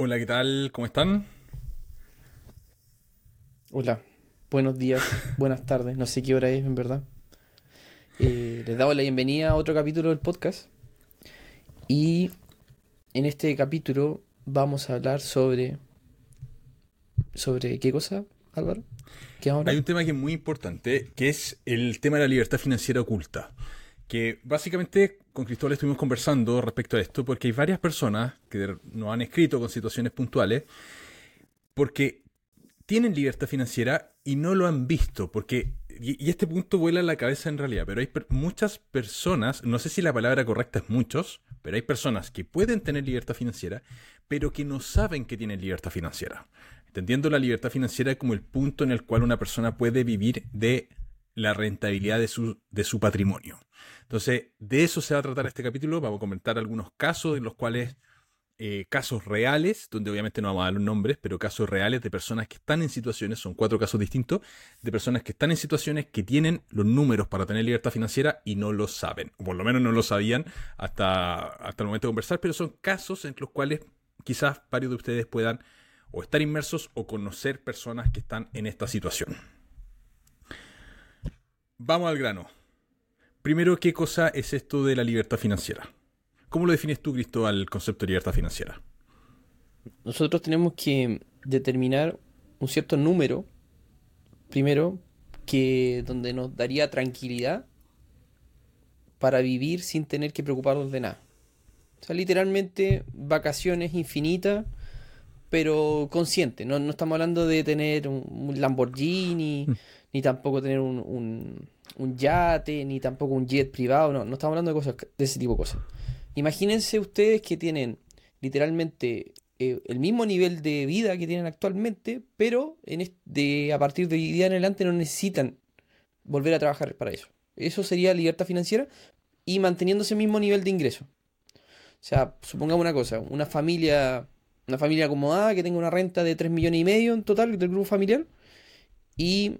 Hola, ¿qué tal? ¿Cómo están? Hola, buenos días, buenas tardes, no sé qué hora es en verdad. Eh, les damos la bienvenida a otro capítulo del podcast. Y en este capítulo vamos a hablar sobre... ¿Sobre qué cosa, Álvaro? ¿Qué Hay un tema que es muy importante, que es el tema de la libertad financiera oculta. Que básicamente con Cristóbal estuvimos conversando respecto a esto, porque hay varias personas que nos han escrito con situaciones puntuales, porque tienen libertad financiera y no lo han visto, porque, y, este punto vuela a la cabeza en realidad, pero hay muchas personas, no sé si la palabra correcta es muchos, pero hay personas que pueden tener libertad financiera, pero que no saben que tienen libertad financiera. Entendiendo la libertad financiera como el punto en el cual una persona puede vivir de la rentabilidad de su, de su patrimonio. Entonces, de eso se va a tratar este capítulo. Vamos a comentar algunos casos en los cuales eh, casos reales, donde obviamente no vamos a dar los nombres, pero casos reales de personas que están en situaciones, son cuatro casos distintos, de personas que están en situaciones que tienen los números para tener libertad financiera y no lo saben, o por lo menos no lo sabían hasta, hasta el momento de conversar, pero son casos en los cuales quizás varios de ustedes puedan o estar inmersos o conocer personas que están en esta situación. Vamos al grano. Primero, ¿qué cosa es esto de la libertad financiera? ¿Cómo lo defines tú, Cristo, el concepto de libertad financiera? Nosotros tenemos que determinar un cierto número, primero, que donde nos daría tranquilidad para vivir sin tener que preocuparnos de nada. O sea, literalmente vacaciones infinitas, pero consciente. No, estamos hablando de tener un Lamborghini, mm. Ni tampoco tener un, un, yate, ni tampoco un jet privado. No, no estamos hablando de cosas de ese tipo de cosas. Imagínense ustedes que tienen literalmente eh, el mismo nivel de vida que tienen actualmente, pero en de, a partir de día en adelante no necesitan volver a trabajar para eso. Eso sería libertad financiera y manteniendo ese mismo nivel de ingreso. O sea, supongamos una cosa, una familia, una familia acomodada que tenga una renta de 3 millones y medio en total del grupo familiar y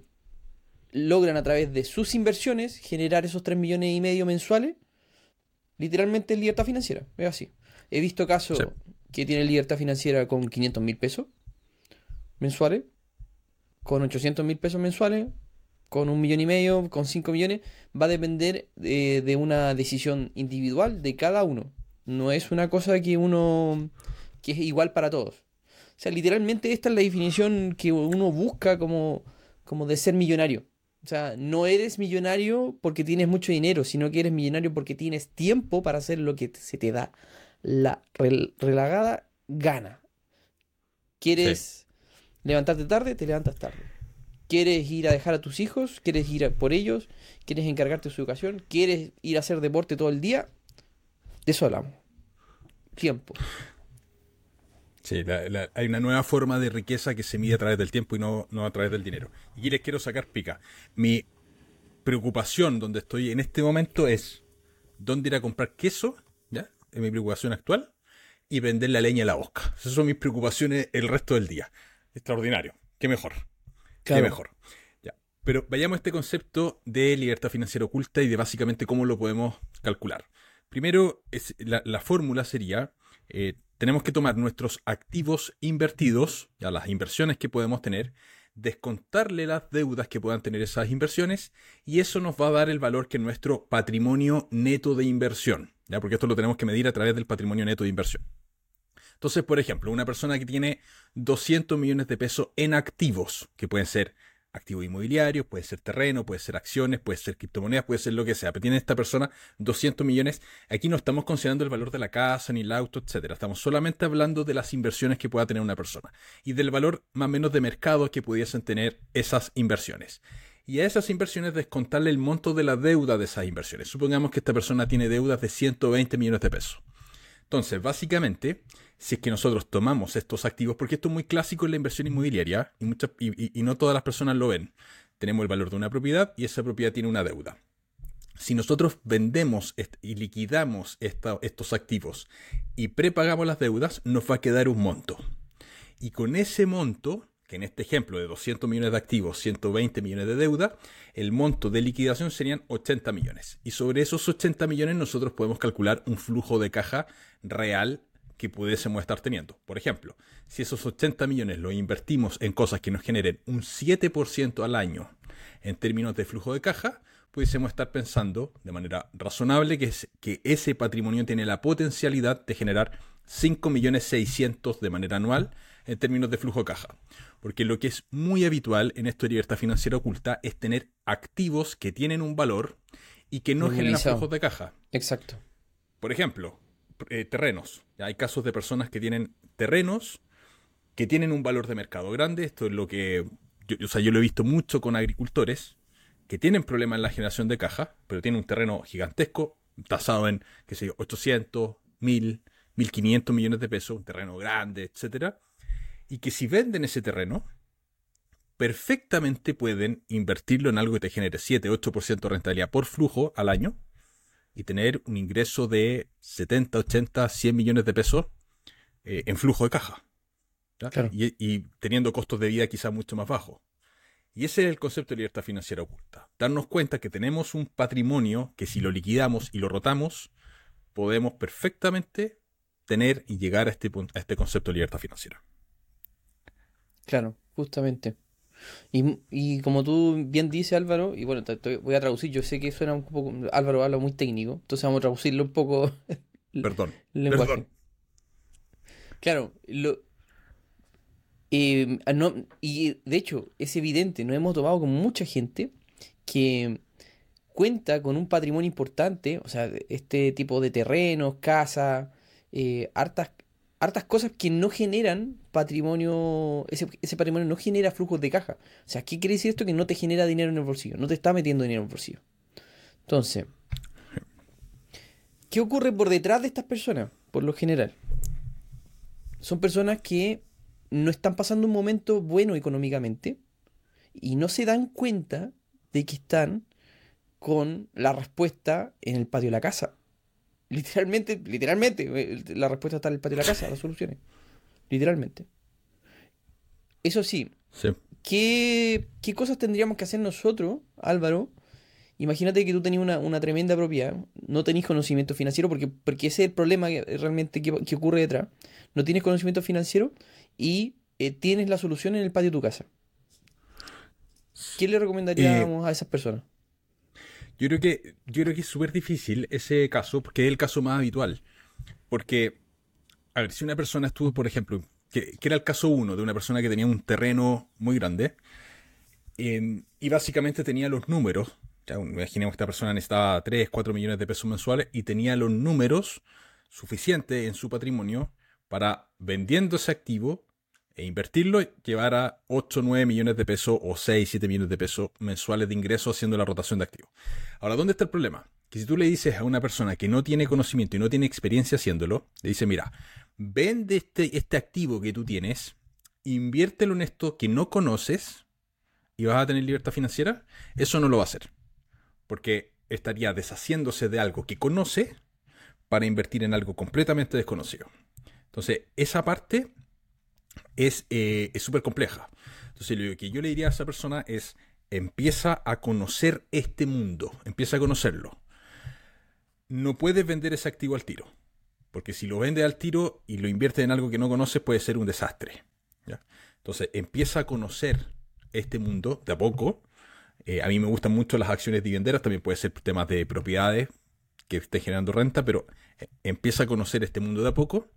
logran a través de sus inversiones generar esos 3 millones y medio mensuales literalmente libertad financiera. Es así. He visto casos que tienen libertad financiera con 500 mil pesos mensuales, con 800 mil pesos mensuales, con un millón y medio, con 5 millones. Va a depender de, de, una decisión individual de cada uno. No es una cosa que uno que es igual para todos. O sea, literalmente esta es la definición que uno busca como, como de ser millonario. O sea, no eres millonario porque tienes mucho dinero, sino que eres millonario porque tienes tiempo para hacer lo que se te da la relagada gana. ¿Quieres levantarte tarde? Te levantas tarde. ¿Quieres ir a dejar a tus hijos? ¿Quieres ir por ellos? ¿Quieres encargarte de su educación? ¿Quieres ir a hacer deporte todo el día? De eso hablamos. Tiempo. Sí, hay una nueva forma de riqueza que se mide a través del tiempo y no, a través del dinero. Y les quiero sacar pica. Mi preocupación donde estoy en este momento es dónde ir a comprar queso, ¿ya? Es mi preocupación actual. Y vender la leña a la bosca. Esas son mis preocupaciones el resto del día. Extraordinario. Qué mejor. Qué mejor. Ya. Pero vayamos a este concepto de libertad financiera oculta y de básicamente cómo lo podemos calcular. Primero, es, la, fórmula sería eh, tenemos que tomar nuestros activos invertidos, ya las inversiones que podemos tener, descontarle las deudas que puedan tener esas inversiones y eso nos va a dar el valor que es nuestro patrimonio neto de inversión, ¿ya? porque esto lo tenemos que medir a través del patrimonio neto de inversión. Entonces, por ejemplo, una persona que tiene 200 millones de pesos en activos, que pueden ser activo inmobiliario, puede ser terreno, puede ser acciones, puede ser criptomonedas, puede ser lo que sea. Pero tiene esta persona 200 millones. Aquí no estamos considerando el valor de la casa, ni el auto, etcétera. Estamos solamente hablando de las inversiones que pueda tener una persona y del valor más o menos de mercado que pudiesen tener esas inversiones. Y a esas inversiones descontarle el monto de la deuda de esas inversiones. Supongamos que esta persona tiene deudas de 120 millones de pesos. Entonces, básicamente, si es que nosotros tomamos estos activos, porque esto es muy clásico en la inversión inmobiliaria y, no todas las personas lo ven. Tenemos el valor de una propiedad y esa propiedad tiene una deuda. Si nosotros vendemos y liquidamos estos activos y prepagamos las deudas, nos va a quedar un monto. Y con ese monto, que en este ejemplo de 200 millones de activos, 120 millones de deuda, el monto de liquidación serían 80 millones. Y sobre esos 80 millones nosotros podemos calcular un flujo de caja real que pudiésemos estar teniendo. Por ejemplo, si esos 80 millones los invertimos en cosas que nos generen un 7% al año en términos de flujo de caja, pudiésemos estar pensando de manera razonable que, ese patrimonio tiene la potencialidad de generar 5 millones 600 de manera anual en términos de flujo de caja. Porque lo que es muy habitual en esto de libertad financiera oculta es tener activos que tienen un valor y que no generan flujos de caja. Exacto. Por ejemplo, eh, terrenos. Hay casos de personas que tienen terrenos que tienen un valor de mercado grande. Esto es lo que yo, o sea, yo lo he visto mucho con agricultores que tienen problemas en la generación de caja, pero tienen un terreno gigantesco, tasado en, qué sé yo, 800, 1000, 1500 millones de pesos, un terreno grande, etcétera, y que si venden ese terreno, perfectamente pueden invertirlo en algo que te genere 7, 8% de rentabilidad por flujo al año y tener un ingreso de 70, 80, 100 millones de pesos eh, en flujo de caja. Y, teniendo costos de vida quizá mucho más bajos. Y ese es el concepto de libertad financiera oculta. Darnos cuenta que tenemos un patrimonio que si lo liquidamos y lo rotamos, podemos perfectamente tener y llegar a este, a este concepto de libertad financiera. Claro, justamente. Y, como tú bien dices, Álvaro, y bueno, te, voy a traducir, yo sé que suena un poco, Álvaro habla muy técnico, entonces vamos a traducirlo un poco. Perdón. Perdón. Claro, lo, eh, no, y de hecho es evidente, nos hemos tomado con mucha gente que cuenta con un patrimonio importante, o sea, este tipo de terrenos, casas, eh, hartas hartas cosas que no generan patrimonio, ese, patrimonio no genera flujos de caja. O sea, ¿qué quiere decir esto? Que no te genera dinero en el bolsillo, no te está metiendo dinero en el bolsillo. Entonces, ¿qué ocurre por detrás de estas personas? Por lo general, son personas que no están pasando un momento bueno económicamente y no se dan cuenta de que están con la respuesta en el patio de la casa. Literalmente, literalmente, eh, la respuesta está en el patio de la casa, las soluciones. Literalmente. Eso sí, ¿qué, cosas tendríamos que hacer nosotros, Álvaro? Imagínate que tú tenías una, tremenda propiedad, no tenés conocimiento financiero, porque, porque ese es el problema realmente que, ocurre detrás. No tienes conocimiento financiero y eh, tienes la solución en el patio de tu casa. ¿Qué le recomendaríamos a esas personas? Yo creo que, yo creo que es súper difícil ese caso, porque es el caso más habitual. Porque, a ver, si una persona estuvo, por ejemplo, que, era el caso uno de una persona que tenía un terreno muy grande, em, y básicamente tenía los números, ya, imaginemos que esta persona necesitaba 3, 4 millones de pesos mensuales, y tenía los números suficientes en su patrimonio para vendiendo ese activo e invertirlo, llevar a 8, 9 millones de pesos o 6, 7 millones de pesos mensuales de ingresos haciendo la rotación de activos. Ahora, ¿dónde está el problema? Que si tú le dices a una persona que no tiene conocimiento y no tiene experiencia haciéndolo, le dice, mira, vende este, este activo que tú tienes, inviértelo en esto que no conoces y vas a tener libertad financiera, eso no lo va a hacer. Porque estaría deshaciéndose de algo que conoce para invertir en algo completamente desconocido. Entonces, esa parte eh, es súper compleja. Entonces lo que yo le diría a esa persona es, empieza a conocer este mundo, empieza a conocerlo. No puedes vender ese activo al tiro, porque si lo vendes al tiro y lo inviertes en algo que no conoces puede ser un desastre. Entonces empieza a conocer este mundo de a poco. Eh, a mí me gustan mucho las acciones dividenderas, también puede ser temas de propiedades que esté generando renta, pero eh, empieza a conocer este mundo de a poco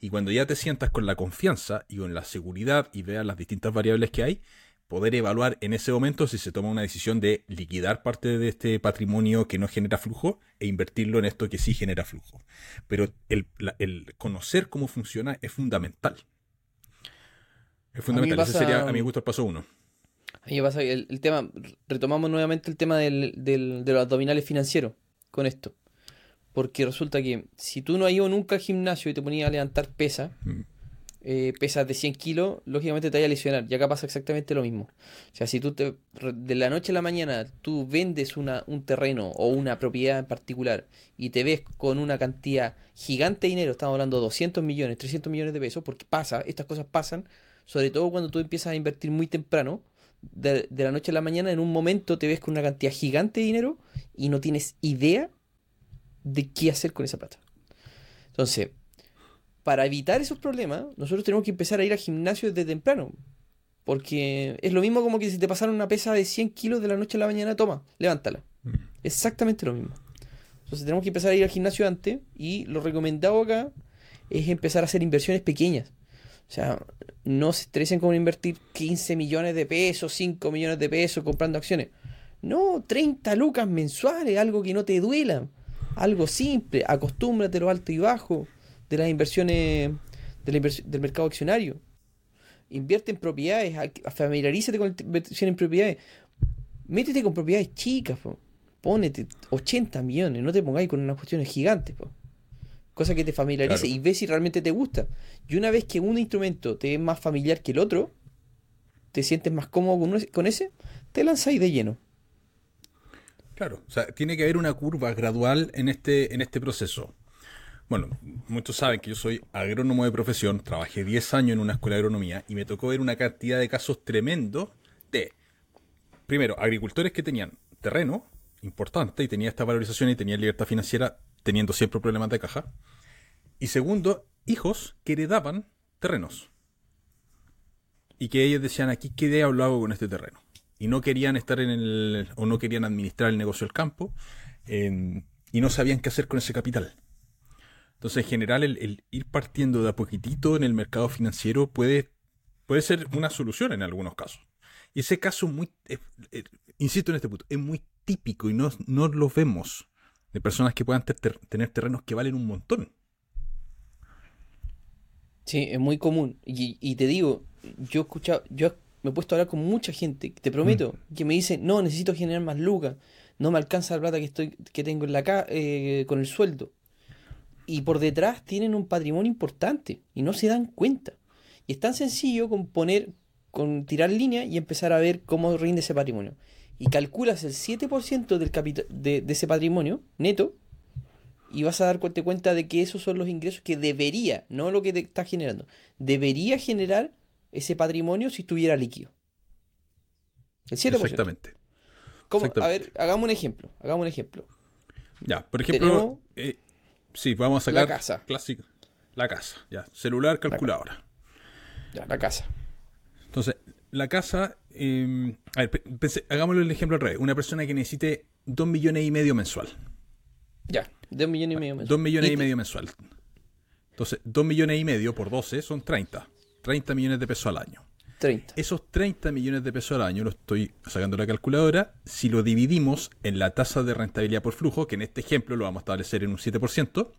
y cuando ya te sientas con la confianza y con la seguridad y veas las distintas variables que hay, poder evaluar en ese momento si se toma una decisión de liquidar parte de este patrimonio que no genera flujo e invertirlo en esto que sí genera flujo. Pero el, conocer cómo funciona es fundamental. Es fundamental. Ese sería, a mi gusto, el paso uno. A mí pasa el, el tema, retomamos nuevamente el tema del, del, de los abdominales financieros con esto. Porque resulta que si tú no has ido nunca al gimnasio y te ponías a levantar pesas, mm. eh, pesas de 100 kilos, lógicamente te vas a lesionar. Y acá pasa exactamente lo mismo. O sea, si tú te, de la noche a la mañana tú vendes una, un terreno o una propiedad en particular y te ves con una cantidad gigante de dinero, estamos hablando de 200 millones, 300 millones de pesos, porque pasa, estas cosas pasan, sobre todo cuando tú empiezas a invertir muy temprano. De, de la noche a la mañana, en un momento te ves con una cantidad gigante de dinero y no tienes idea de qué hacer con esa plata. Entonces, para evitar esos problemas, nosotros tenemos que empezar a ir al gimnasio desde temprano. Porque es lo mismo como que si te pasaron una pesa de 100 kilos de la noche a la mañana, toma, levántala. Mm. Exactamente lo mismo. Entonces tenemos que empezar a ir al gimnasio antes y lo recomendado acá es empezar a hacer inversiones pequeñas. O sea, no se estresen con invertir 15 millones de pesos, 5 millones de pesos comprando acciones. No, 30 lucas mensuales, algo que no te duela. Algo simple, acostúmbrate lo alto y bajo de las inversiones del mercado accionario. Invierte en propiedades, familiarízate con la inversión en propiedades. Métete con propiedades chicas, po. Pónete 80 millones, no te pongáis con unas cuestiones gigantes, po. Cosa que te familiarice y ve si realmente te gusta. Y una vez que un instrumento te es más familiar que el otro, te sientes más cómodo con, ese, te lanzáis de lleno. Claro, o sea, tiene que haber una curva gradual en este, en este proceso. Bueno, muchos saben que yo soy agrónomo de profesión, trabajé 10 años en una escuela de agronomía y me tocó ver una cantidad de casos tremendos de, primero, agricultores que tenían terreno importante y tenía esta valorización y tenía libertad financiera teniendo siempre problemas de caja. Y segundo, hijos que heredaban terrenos. Y que ellos decían, aquí qué diablo hago con este terreno. Y no querían estar en el, o no querían administrar el negocio del campo, y no sabían qué hacer con ese capital. Entonces, en general, el, ir partiendo de a poquitito en el mercado financiero puede, puede ser una solución en algunos casos. Y ese caso, muy, insisto en este punto, es muy típico y no, no lo vemos de personas que puedan tener terrenos que valen un montón. Sí, es muy común. Y, te digo, yo he escuchado, yo me he puesto a hablar con mucha gente, te prometo, mm. que me dice, no, necesito generar más lucas, no me alcanza la plata que estoy, que tengo en la eh, con el sueldo. Y por detrás tienen un patrimonio importante y no se dan cuenta. Y es tan sencillo con poner, con tirar línea y empezar a ver cómo rinde ese patrimonio y calculas el 7% del de, de, ese patrimonio neto y vas a dar cuenta de que esos son los ingresos que debería, no lo que te está generando, debería generar ese patrimonio si estuviera líquido. El 7%. Exactamente. A ver, hagamos un ejemplo. Hagamos un ejemplo. Ya, por ejemplo, eh, sí, vamos a sacar la casa. Clásico. La casa, ya. Celular, calculadora. Ya, la casa. Entonces, la casa, em, a ver, hagámoslo el ejemplo al revés. Una persona que necesite 2 millones y medio mensual. Ya, 2 millones y medio mensual. 2 millones y, medio mensual. Entonces, 2 millones y medio por 12 son 30. 30 millones de pesos al año. 30. Esos 30 millones de pesos al año, lo estoy sacando la calculadora, si lo dividimos en la tasa de rentabilidad por flujo, que en este ejemplo lo vamos a establecer en un 7%,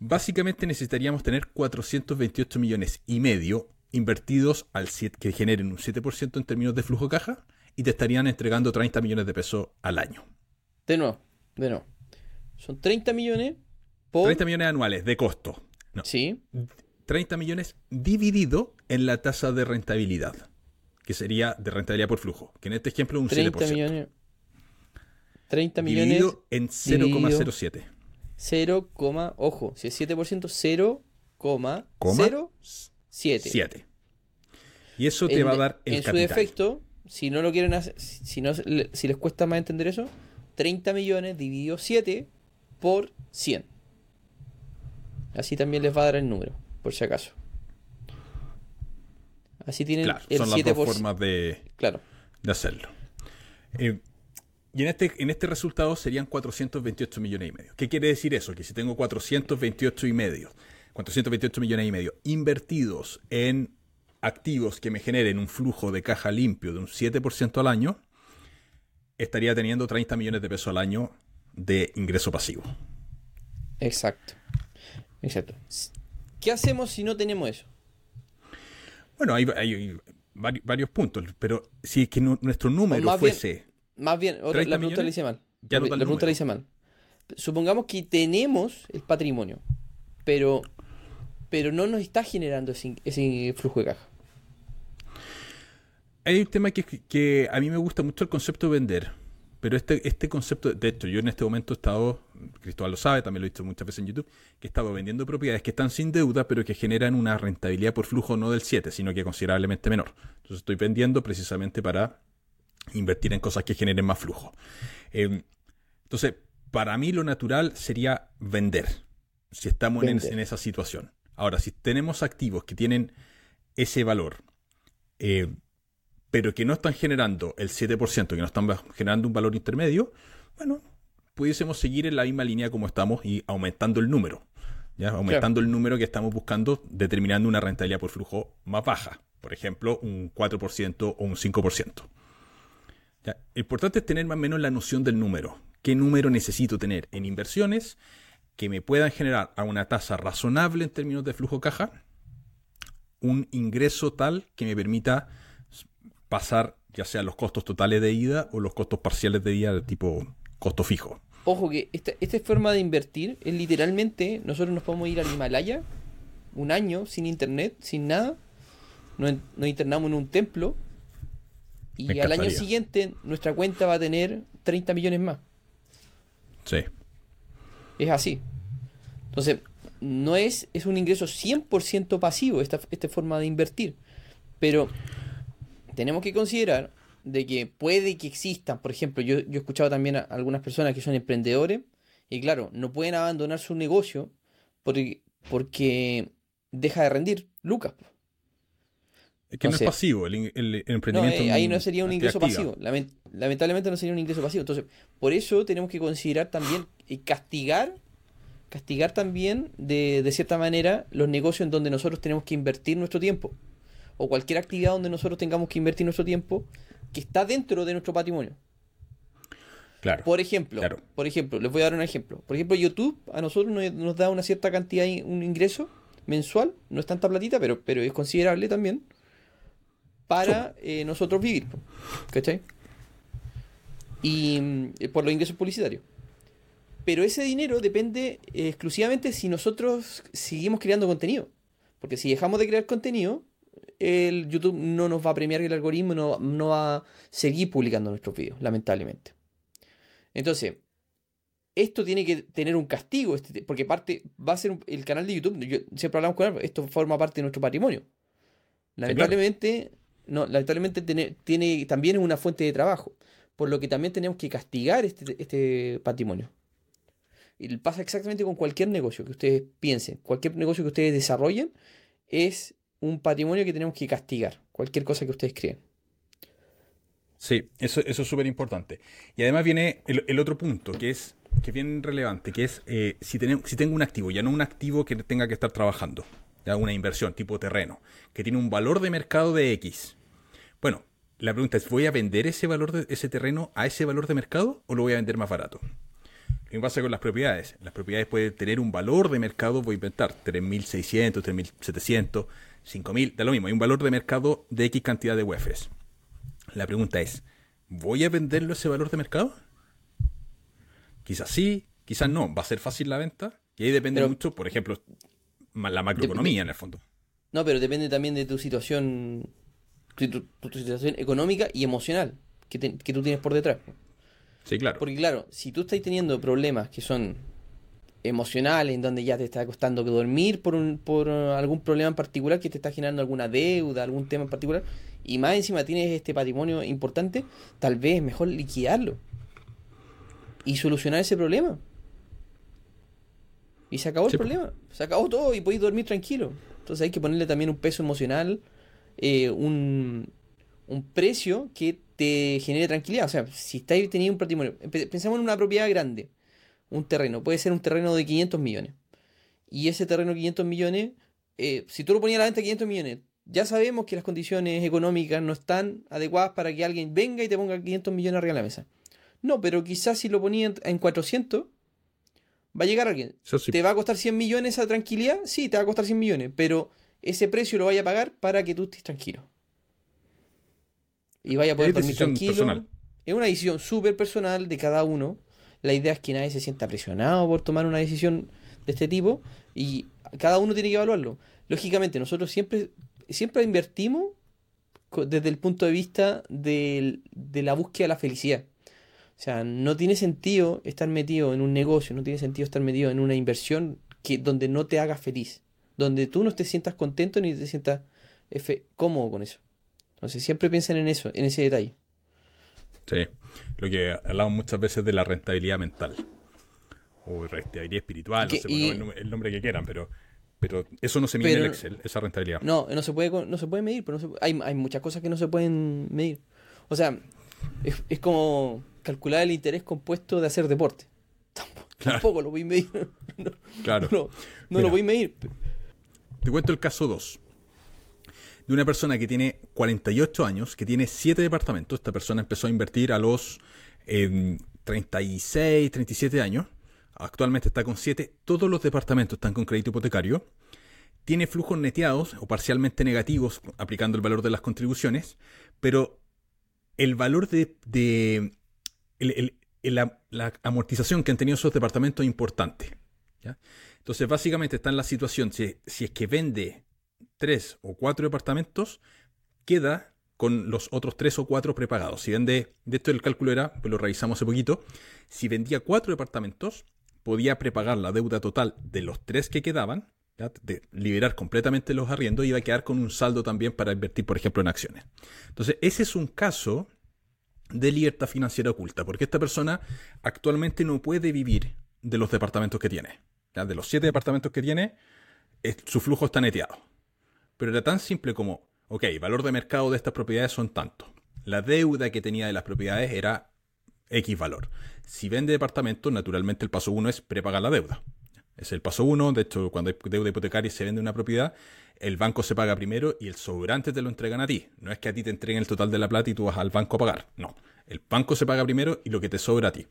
básicamente necesitaríamos tener 428 millones y medio invertidos al que generen un 7% en términos de flujo de caja y te estarían entregando 30 millones de pesos al año. De nuevo, de nuevo. Son 30 millones por... 30 millones anuales de costo. Sí. 30 millones dividido en la tasa de rentabilidad, que sería de rentabilidad por flujo, que en este ejemplo es un 30 7%. Millones, 30 millones. Dividido en 0,07. 0, ojo, si es 7%, 0,0 7. Y eso te va a dar el En su defecto, si no lo quieren hacer, si, no, si les cuesta más entender eso, 30 millones dividido 7 por 100. Así también les va a dar el número, por si acaso. Así tienen el son las dos formas de, claro. de hacerlo. Eh, y en este, en este resultado serían 428 millones y medio. ¿Qué quiere decir eso? Que si tengo 428 y medio 428 millones y medio invertidos en activos que me generen un flujo de caja limpio de un 7% al año, estaría teniendo 30 millones de pesos al año de ingreso pasivo. Exacto. Exacto. ¿Qué hacemos si no tenemos eso? Bueno, hay, varios puntos, pero si es que nuestro número fuese... más bien, otra, la pregunta la hice mal. la, la pregunta la hice mal. Supongamos que tenemos el patrimonio, pero pero no nos está generando ese, flujo de caja. Hay un tema que, a mí me gusta mucho el concepto de vender, pero este, este concepto, de hecho, yo en este momento he estado, Cristóbal lo sabe, también lo he visto muchas veces en YouTube, que he estado vendiendo propiedades que están sin deuda, pero que generan una rentabilidad por flujo no del 7, sino que considerablemente menor. Entonces estoy vendiendo precisamente para invertir en cosas que generen más flujo. Eh, entonces, para mí lo natural sería vender, si estamos en, esa situación. Ahora, si tenemos activos que tienen ese valor, eh, pero que no están generando el 7%, que no están generando un valor intermedio, bueno, pudiésemos seguir en la misma línea como estamos y aumentando el número. ¿ya? Aumentando el número que estamos buscando, determinando una rentabilidad por flujo más baja. Por ejemplo, un 4% o un 5%. ¿ya? Lo importante es tener más o menos la noción del número. ¿Qué número necesito tener en inversiones que me puedan generar a una tasa razonable en términos de flujo caja un ingreso tal que me permita pasar ya sea los costos totales de ida o los costos parciales de ida tipo costo fijo. Ojo que esta, esta forma de invertir es literalmente, nosotros nos podemos ir al Himalaya un año sin internet, sin nada, nos, internamos en un templo y al año siguiente nuestra cuenta va a tener 30 millones más. Sí. Es así. Entonces, no es, es un ingreso 100% pasivo esta, esta forma de invertir. Pero tenemos que considerar de que puede que existan, por ejemplo, yo, yo he escuchado también a algunas personas que son emprendedores y claro, no pueden abandonar su negocio porque, porque deja de rendir lucas. Es que no es pasivo el, emprendimiento. Eh, ahí no sería un ingreso pasivo. lamentablemente no sería un ingreso pasivo. Entonces, por eso tenemos que considerar también y castigar, castigar también de, de cierta manera los negocios en donde nosotros tenemos que invertir nuestro tiempo o cualquier actividad donde nosotros tengamos que invertir nuestro tiempo que está dentro de nuestro patrimonio. Claro. Por ejemplo, por ejemplo, les voy a dar un ejemplo. Por ejemplo, YouTube a nosotros nos, da una cierta cantidad, un ingreso mensual, no es tanta platita, pero, pero es considerable también para eh, nosotros vivir. ¿Cachai? Y mm, por los ingresos publicitarios. Pero ese dinero depende eh, exclusivamente si nosotros seguimos creando contenido. Porque si dejamos de crear contenido, el YouTube no nos va a premiar el algoritmo, no, no va a seguir publicando nuestros vídeos, lamentablemente. Entonces, esto tiene que tener un castigo, este, porque parte va a ser el canal de YouTube. Yo, siempre hablamos con él, esto forma parte de nuestro patrimonio. Lamentablemente, no, lamentablemente tiene, tiene, también es una fuente de trabajo, por lo que también tenemos que castigar este, este patrimonio. Y pasa exactamente con cualquier negocio que ustedes piensen, cualquier negocio que ustedes desarrollen, es un patrimonio que tenemos que castigar, cualquier cosa que ustedes creen. Sí, eso, eso es súper importante. Y además viene el, otro punto, que es, que bien relevante, que es eh, si, tenemos, si tengo un activo, ya no un activo que tenga que estar trabajando, ya una inversión tipo terreno, que tiene un valor de mercado de X. Bueno, la pregunta es, ¿voy a vender ese valor de ese terreno a ese valor de mercado o lo voy a vender más barato? Lo pasa con las propiedades. Las propiedades pueden tener un valor de mercado, voy a inventar, 3.600, 3.700, 5.000, da lo mismo, hay un valor de mercado de X cantidad de UEFs. La pregunta es, ¿voy a venderlo ese valor de mercado? Quizás sí, quizás no. ¿Va a ser fácil la venta? Y ahí depende mucho, por ejemplo, la macroeconomía en el fondo. No, pero depende también de tu situación, tu, situación económica y emocional que, que tú tienes por detrás. Sí, claro. Porque claro, si tú estás teniendo problemas que son emocional en donde ya te está costando dormir por, un, por algún problema en particular que te está generando alguna deuda, algún tema en particular, y más encima tienes este patrimonio importante, tal vez es mejor liquidarlo y solucionar ese problema. Y se acabó el problema, se acabó todo y podéis dormir tranquilo. Entonces hay que ponerle también un peso emocional, eh, un, un precio que te genere tranquilidad. O sea, si estáis teniendo un patrimonio, pensamos en una propiedad grande un terreno. Puede ser un terreno de 500 millones. Y ese terreno de 500 millones, eh, si tú lo ponías a la venta de 500 millones, ya sabemos que las condiciones económicas no están adecuadas para que alguien venga y te ponga 500 millones arriba de la mesa. No, pero quizás si lo ponía en 400, va a llegar alguien. ¿Te va a costar 100 millones esa tranquilidad? Sí, te va a costar 100 millones, pero ese precio lo vaya a pagar para que tú estés tranquilo. Y vaya a poder dormir tranquilo. Es una decisión súper personal de cada uno. La idea es que nadie se sienta presionado por tomar una decisión de este tipo y cada uno tiene que evaluarlo. Lógicamente, nosotros siempre, siempre invertimos desde el punto de vista de, la búsqueda de la felicidad. O sea, no tiene sentido estar metido en un negocio, no tiene sentido estar metido en una inversión que, donde no te haga feliz, donde tú no te sientas contento ni te sientas cómodo con eso. Entonces siempre piensen en eso, en ese detalle. Sí, lo que hablamos muchas veces de la rentabilidad mental. O rentabilidad espiritual, no sé el nombre que quieran, pero Pero eso no se mide en el Excel, esa rentabilidad. No, no se puede, no se puede medir, pero no se- hay, hay muchas cosas que no se pueden medir. O sea, es, es como calcular el interés compuesto de hacer deporte. Tampoco, Claro. tampoco lo voy a medir. No, Claro. no, no Mira. lo voy a medir. Te cuento el caso 2. De una persona que tiene 48 años, que tiene 7 departamentos. Esta persona empezó a invertir a los eh, 36, 37 años. Actualmente está con 7. Todos los departamentos están con crédito hipotecario. Tiene flujos neteados o parcialmente negativos aplicando el valor de las contribuciones. Pero el valor de... la, amortización que han tenido esos departamentos es importante. Entonces, básicamente está en la situación, si, si es que vende tres o cuatro departamentos, queda con los otros tres o cuatro prepagados. Si vende, de esto el cálculo era, pues lo revisamos hace poquito, si vendía cuatro departamentos, podía prepagar la deuda total de los tres que quedaban, de liberar completamente los arriendos y iba a quedar con un saldo también para invertir, por ejemplo, en acciones. Entonces, ese es un caso de libertad financiera oculta, porque esta persona actualmente no puede vivir de los departamentos que tiene. De los siete departamentos que tiene, su flujo está neteado. Pero era tan simple como, ok, valor de mercado de estas propiedades son tanto. La deuda que tenía de las propiedades era X valor. Si vende departamentos, naturalmente el paso uno es prepagar la deuda. Es el paso uno, de hecho, cuando hay deuda hipotecaria y se vende una propiedad, el banco se paga primero y el sobrante te lo entregan a ti. No es que a ti te entreguen el total de la plata y tú vas al banco a pagar. No, el banco se paga primero y lo que te sobra a ti.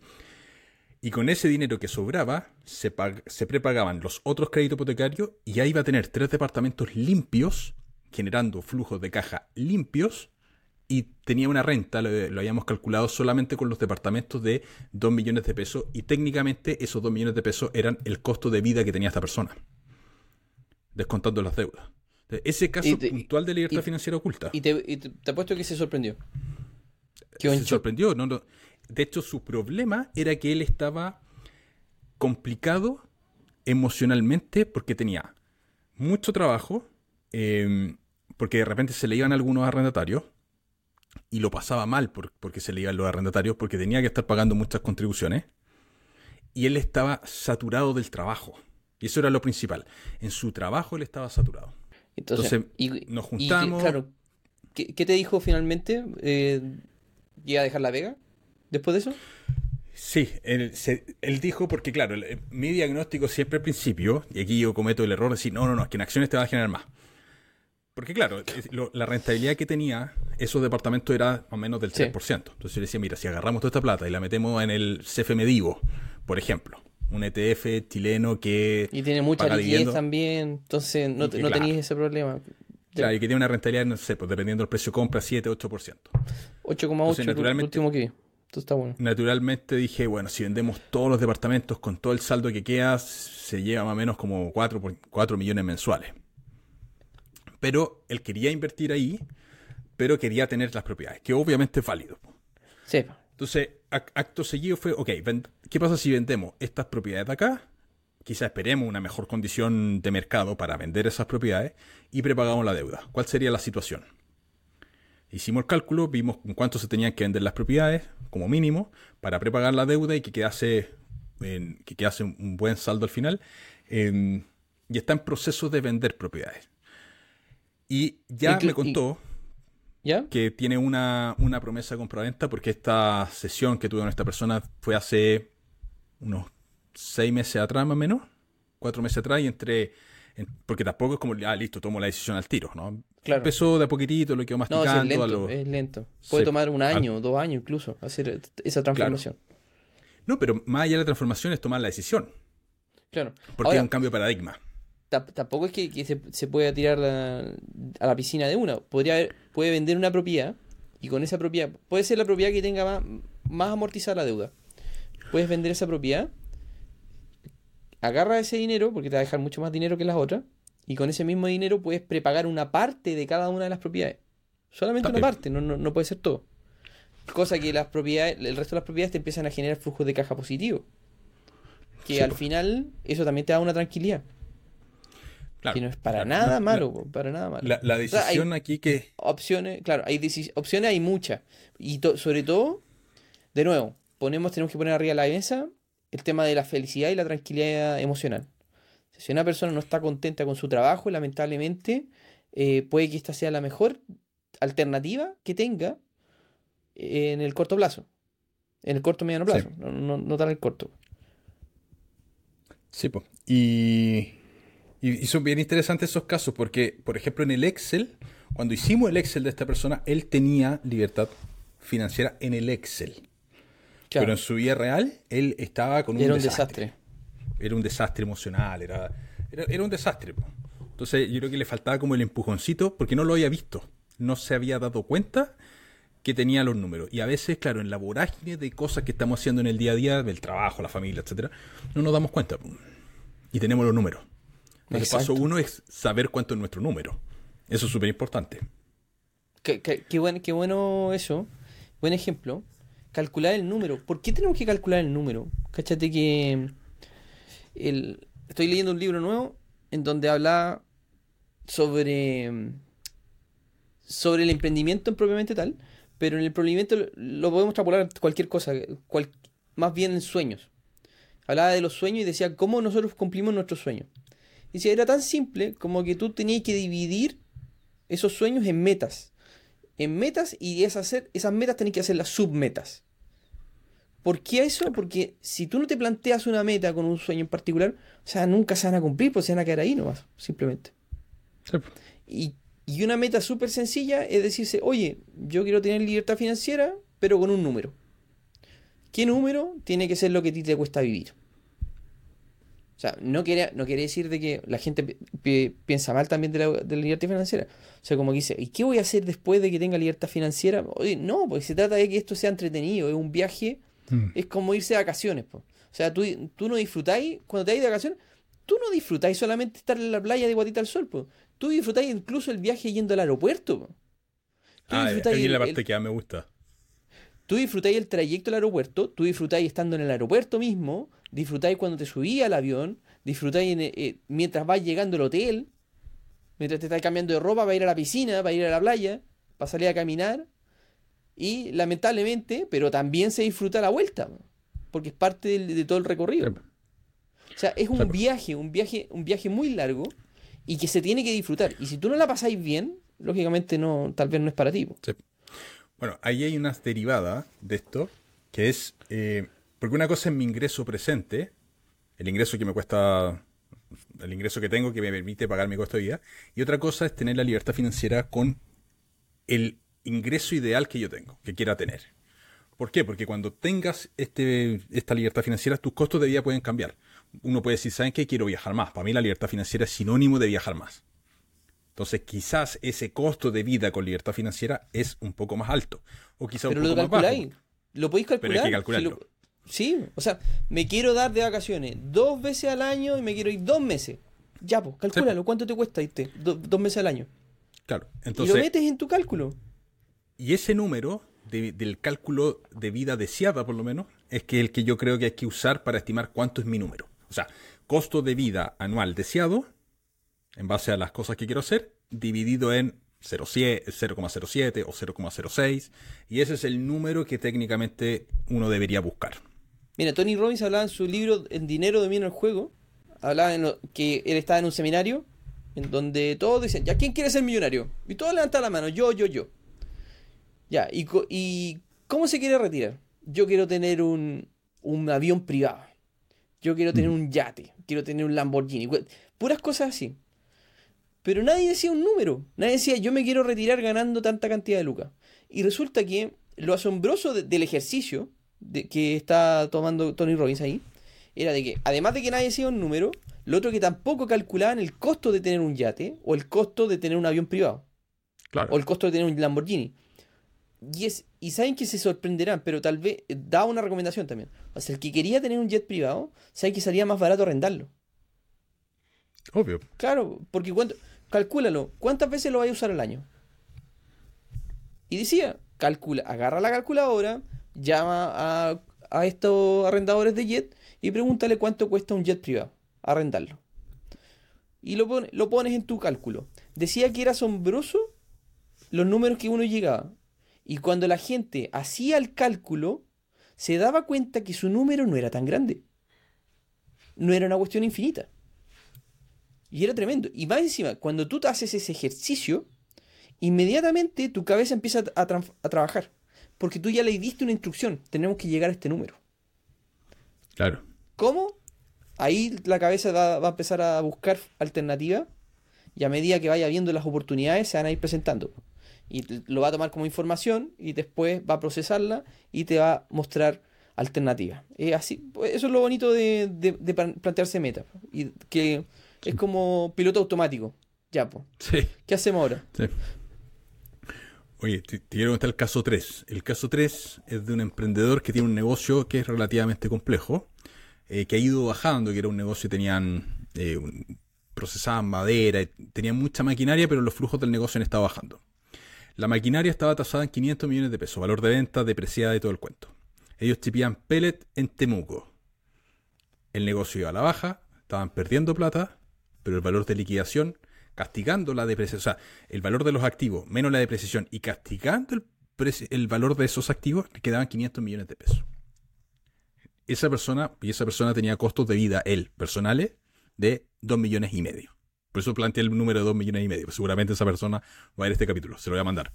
Y con ese dinero que sobraba, se, pag- se prepagaban los otros créditos hipotecarios y ahí iba a tener tres departamentos limpios, generando flujos de caja limpios, y tenía una renta, lo, lo habíamos calculado solamente con los departamentos de 2 millones de pesos, y técnicamente esos 2 millones de pesos eran el costo de vida que tenía esta persona, descontando las deudas. Ese caso te- puntual de libertad y- financiera oculta. Y te, y te, te apuesto que se sorprendió. Se sorprendió. No, no. De hecho, su problema era que él estaba complicado emocionalmente porque tenía mucho trabajo, eh, porque de repente se le iban algunos arrendatarios y lo pasaba mal por- porque se le iban los arrendatarios, porque tenía que estar pagando muchas contribuciones y él estaba saturado del trabajo. Y eso era lo principal. En su trabajo él estaba saturado. Entonces, Entonces, y- nos y juntamos. claro, ¿qué, qué te dijo finalmente? Eh, ¿Llega a dejar la vega después de eso? Sí, él, se- él dijo, porque claro, el- mi diagnóstico siempre al principio, y aquí yo cometo el error de decir, no, no, no, es que en acciones te va a generar más. Porque claro, lo- la rentabilidad que tenía esos departamentos era más o menos del Sí. 3%. Entonces yo le decía, mira, si agarramos toda esta plata y la metemos en el CFM Divo, por ejemplo, un ETF chileno que... Y tiene mucha liquidez también, entonces no, Y te- que, no claro. tenías ese problema. Claro, y que tiene una rentabilidad, no sé, pues dependiendo del precio de compra, 7, 8%. 8,8 Entonces, lo- naturalmente- lo último que vi. Esto está bueno. Naturalmente dije, bueno, si vendemos todos los departamentos con todo el saldo que queda, se lleva más o menos como 4, por- 4 millones mensuales. Pero él quería invertir ahí, pero quería tener las propiedades, que obviamente es válido. Sí, Entonces, ac- acto seguido fue, ok, ¿qué pasa si vendemos estas propiedades de acá? Quizá esperemos una mejor condición de mercado para vender esas propiedades y prepagamos la deuda. ¿Cuál sería la situación? Hicimos el cálculo, vimos en cuánto se tenían que vender las propiedades, como mínimo, para prepagar la deuda y que quedase, que quedase un buen saldo al final. eh, y está en proceso de vender propiedades. Y ya Y me contó ¿Ya? que tiene una, una promesa de compraventa porque esta sesión que tuve con esta persona fue hace unos seis meses atrás más o menos, cuatro meses atrás y entre... en- porque tampoco es como, ah, listo, tomo la decisión al tiro, ¿no? Claro. Empezó de a poquitito, lo quedó No, masticando. es lento, a lo- es lento. Puede Sí. tomar un Al- año, dos años incluso, hacer esa transformación. No, pero más allá de la transformación es tomar la decisión, Claro. porque Ahora, es un cambio de paradigma. ta- tampoco es que, que se, se pueda tirar la- a la piscina de una. Podría haber- puede vender una propiedad y con esa propiedad, puede ser la propiedad que tenga más, más amortizada la deuda. Puedes vender esa propiedad, agarra ese dinero, porque te va a dejar mucho más dinero que las otras, y con ese mismo dinero puedes prepagar una parte de cada una de las propiedades. Solamente También. una parte, no, no, no puede ser todo. Cosa que las propiedades, el resto de las propiedades te empiezan a generar flujos de caja positivo. Que Sí, al final eso también te da una tranquilidad. Claro, que no es para claro. nada La- malo, po, para nada malo. La, la O sea, hay decisión aquí que... opciones, claro, hay opciones hay muchas. Y to- sobre todo, de nuevo, ponemos, tenemos que poner arriba de la mesa el tema de la felicidad y la tranquilidad emocional. Si una persona no está contenta con su trabajo, lamentablemente, eh, puede que esta sea la mejor alternativa que tenga en el corto plazo. En el corto mediano plazo, no, no, no tan el corto. Sí, pues. Y, y, son bien interesantes esos casos porque, por ejemplo, en el Excel, cuando hicimos el Excel de esta persona, él tenía libertad financiera en el Excel. Pero en su vida real, él estaba con un, era un desastre. Era un desastre emocional, era, era, un desastre. Entonces yo creo que le faltaba como el empujoncito porque no lo había visto. No se había dado cuenta que tenía los números. Y a veces, claro, en la vorágine de cosas que estamos haciendo en el día a día, del trabajo, la familia, etcétera, no nos damos cuenta. Y tenemos los números. El paso uno es saber cuánto es nuestro número. Eso es súper importante. Qué, qué, bueno, qué bueno eso. Buen ejemplo. Calcular el número. ¿Por qué tenemos que calcular el número? Cáchate que estoy leyendo un libro nuevo en donde habla sobre sobre el emprendimiento propiamente tal, pero en el emprendimiento lo podemos extrapolar cualquier cosa, más bien en sueños. Hablaba de los sueños y decía cómo nosotros cumplimos nuestros sueños. Y si era tan simple como que tú tenías que dividir esos sueños en metas. En metas y esas, esas metas tenías que hacer las submetas. ¿Por qué eso? Porque si tú no te planteas una meta con un sueño en particular, o sea, nunca se van a cumplir, pues se van a quedar ahí nomás, simplemente. Y, y, una meta súper sencilla es decirse, oye, yo quiero tener libertad financiera, pero con un número. ¿Qué número tiene que ser lo que a ti te cuesta vivir? O sea, no quiere, no quiere decir de que la gente piensa mal también de la, libertad financiera. O sea, como que dice, ¿y qué voy a hacer después de que tenga libertad financiera? Oye, no, porque se trata de que esto sea entretenido, es un viaje, mm. es como irse de vacaciones. O sea, tú, tú no disfrutáis, cuando te vas de vacaciones, tú no disfrutáis solamente estar en la playa de guatita al sol. Po. Tú disfrutáis incluso el viaje yendo al aeropuerto. ah, aquí la parte que me gusta. Tú disfrutáis el trayecto al aeropuerto, tú disfrutáis estando en el aeropuerto mismo, disfrutáis cuando te subí al avión, disfrutáis eh, mientras vas llegando al hotel, mientras te estás cambiando de ropa para ir a la piscina, para ir a la playa, para salir a caminar. Y lamentablemente, pero también se disfruta la vuelta, porque es parte de, todo el recorrido. O sea, es un viaje, un viaje, un viaje muy largo y que se tiene que disfrutar. Y si tú no la pasáis bien, lógicamente no, tal vez no es para ti. Bueno, ahí hay unas derivadas de esto, que es eh, porque una cosa es mi ingreso presente, el ingreso que me cuesta, el ingreso que tengo que me permite pagar mi costo de vida, y otra cosa es tener la libertad financiera con el ingreso ideal que yo tengo, que quiera tener. ¿Por qué? Porque cuando tengas este, esta libertad financiera, tus costos de vida pueden cambiar. Uno puede decir, ¿saben qué? Quiero viajar más. Para mí la libertad financiera es sinónimo de viajar más. Entonces quizás ese costo de vida con libertad financiera es un poco más alto. O quizás un poco lo más bajo. Lo podéis calcular. Pero hay que calcularlo. Sí, o sea, me quiero dar de vacaciones dos veces al año y me quiero ir dos meses. Ya, pues, calcúlalo, ¿cuánto te cuesta irte dos meses al año? Claro, entonces. Y lo metes en tu cálculo. Y ese número del cálculo de vida deseada, por lo menos, es que el que yo creo que hay que usar para estimar cuánto es mi número. O sea, costo de vida anual deseado, en base a las cosas que quiero hacer, dividido en 0,07 o 0,06, y ese es el número que técnicamente uno debería buscar. Mira, Tony Robbins hablaba en su libro En dinero domina el juego. Hablaba en que él estaba en un seminario en donde todos decían, ¿ya quién quiere ser millonario? Y todos levantan la mano, yo, yo, yo. Ya, y, y ¿cómo se quiere retirar? Yo quiero tener un, un avión privado. Yo quiero tener mm. un yate. Quiero tener un Lamborghini. Puras cosas así. Pero nadie decía un número. Nadie decía, yo me quiero retirar ganando tanta cantidad de lucas. Y resulta que lo asombroso del ejercicio que está tomando Tony Robbins ahí, era de que, además de que nadie decía un número, lo otro que tampoco calculaban el costo de tener un yate o el costo de tener un avión privado. O el costo de tener un Lamborghini. Y, es, y saben que se sorprenderán, pero tal vez eh, da una recomendación también. O sea, el que quería tener un jet privado, sabe que salía más barato arrendarlo. Obvio. Claro, porque cuánto, calcúlalo, ¿cuántas veces lo vais a usar al año? Y decía, calcula, agarra la calculadora, llama a, a estos arrendadores de jet y pregúntale cuánto cuesta un jet privado, arrendarlo. Y lo, lo pones en tu cálculo. Decía que era asombroso los números que uno llegaba. Y cuando la gente hacía el cálculo, se daba cuenta que su número no era tan grande. No era una cuestión infinita. Y era tremendo. Y más encima, cuando tú te haces ese ejercicio, inmediatamente tu cabeza empieza a, tra- a trabajar. Porque tú ya le diste una instrucción. Tenemos que llegar a este número. Claro. ¿Cómo? Ahí la cabeza va, va a empezar a buscar alternativas. Y a medida que vaya viendo las oportunidades, se van a ir presentando. Y lo va a tomar como información y después va a procesarla y te va a mostrar alternativas. Así, pues, eso es lo bonito de, de- de plan- plantearse metas. Y que es como piloto automático. Ya, pues. Sí. ¿Qué hacemos ahora? Sí. Oye, te, te quiero contar el caso 3. El caso 3 es de un emprendedor que tiene un negocio que es relativamente complejo, eh, que ha ido bajando, que era un negocio, tenían eh, un- procesaban madera, eh, tenían mucha maquinaria, pero los flujos del negocio han estado bajando. La maquinaria estaba tasada en 500 millones de pesos, valor de venta, depreciada y todo el cuento. Ellos chipían pellet en Temuco. El negocio iba a la baja, estaban perdiendo plata, pero el valor de liquidación, castigando la depreciación, o sea, el valor de los activos menos la depreciación y castigando el, valor de esos activos, quedaban 500 millones de pesos. Esa persona, y esa persona tenía costos de vida, él, personales, de 2 millones y medio. Por eso planteé el número de 2 millones y medio. Seguramente esa persona va a ver este capítulo, se lo voy a mandar.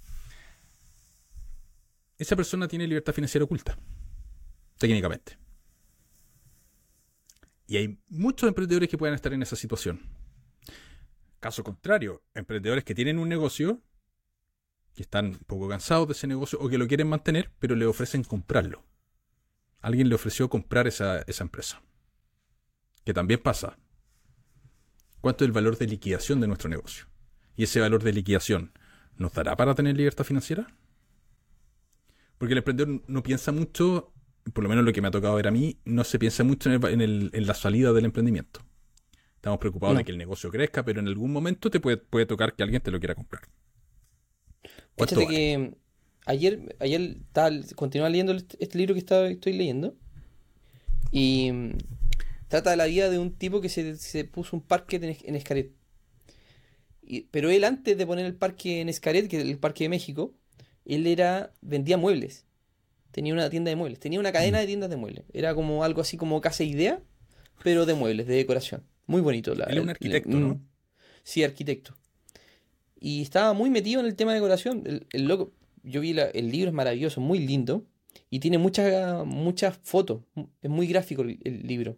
Esa persona tiene libertad financiera oculta, técnicamente. Y hay muchos emprendedores que pueden estar en esa situación. Caso contrario, emprendedores que tienen un negocio, que están un poco cansados de ese negocio o que lo quieren mantener, pero le ofrecen comprarlo. Alguien le ofreció comprar esa empresa. Que también pasa. ¿Cuánto es el valor de liquidación de nuestro negocio? ¿Y ese valor de liquidación nos dará para tener libertad financiera? Porque el emprendedor no piensa mucho, por lo menos lo que me ha tocado ver a mí, no se piensa mucho en, el- en el- en la salida del emprendimiento. Estamos preocupados No. de que el negocio crezca, pero en algún momento te puede, puede tocar que alguien te lo quiera comprar. ¿Cuánto Fíjate vale? que ayer, ayer estaba, continuaba leyendo este, este libro que estaba, estoy leyendo. Y trata de la vida de un tipo que se, se puso un parque en, en Xcaret. Y- pero él antes de poner el parque en Xcaret, que es el parque de México, él era vendía muebles. Tenía una tienda de muebles. Tenía una Mm. cadena de tiendas de muebles. Era como algo así como Casa Idea, pero de muebles, de decoración. Muy bonito. La, es un arquitecto, mm, ¿no? Sí, arquitecto. Y estaba muy metido en el tema de decoración. El, el loco, yo vi la- el libro, es maravilloso, muy lindo. Y tiene muchas muchas fotos. Es muy gráfico el, el libro.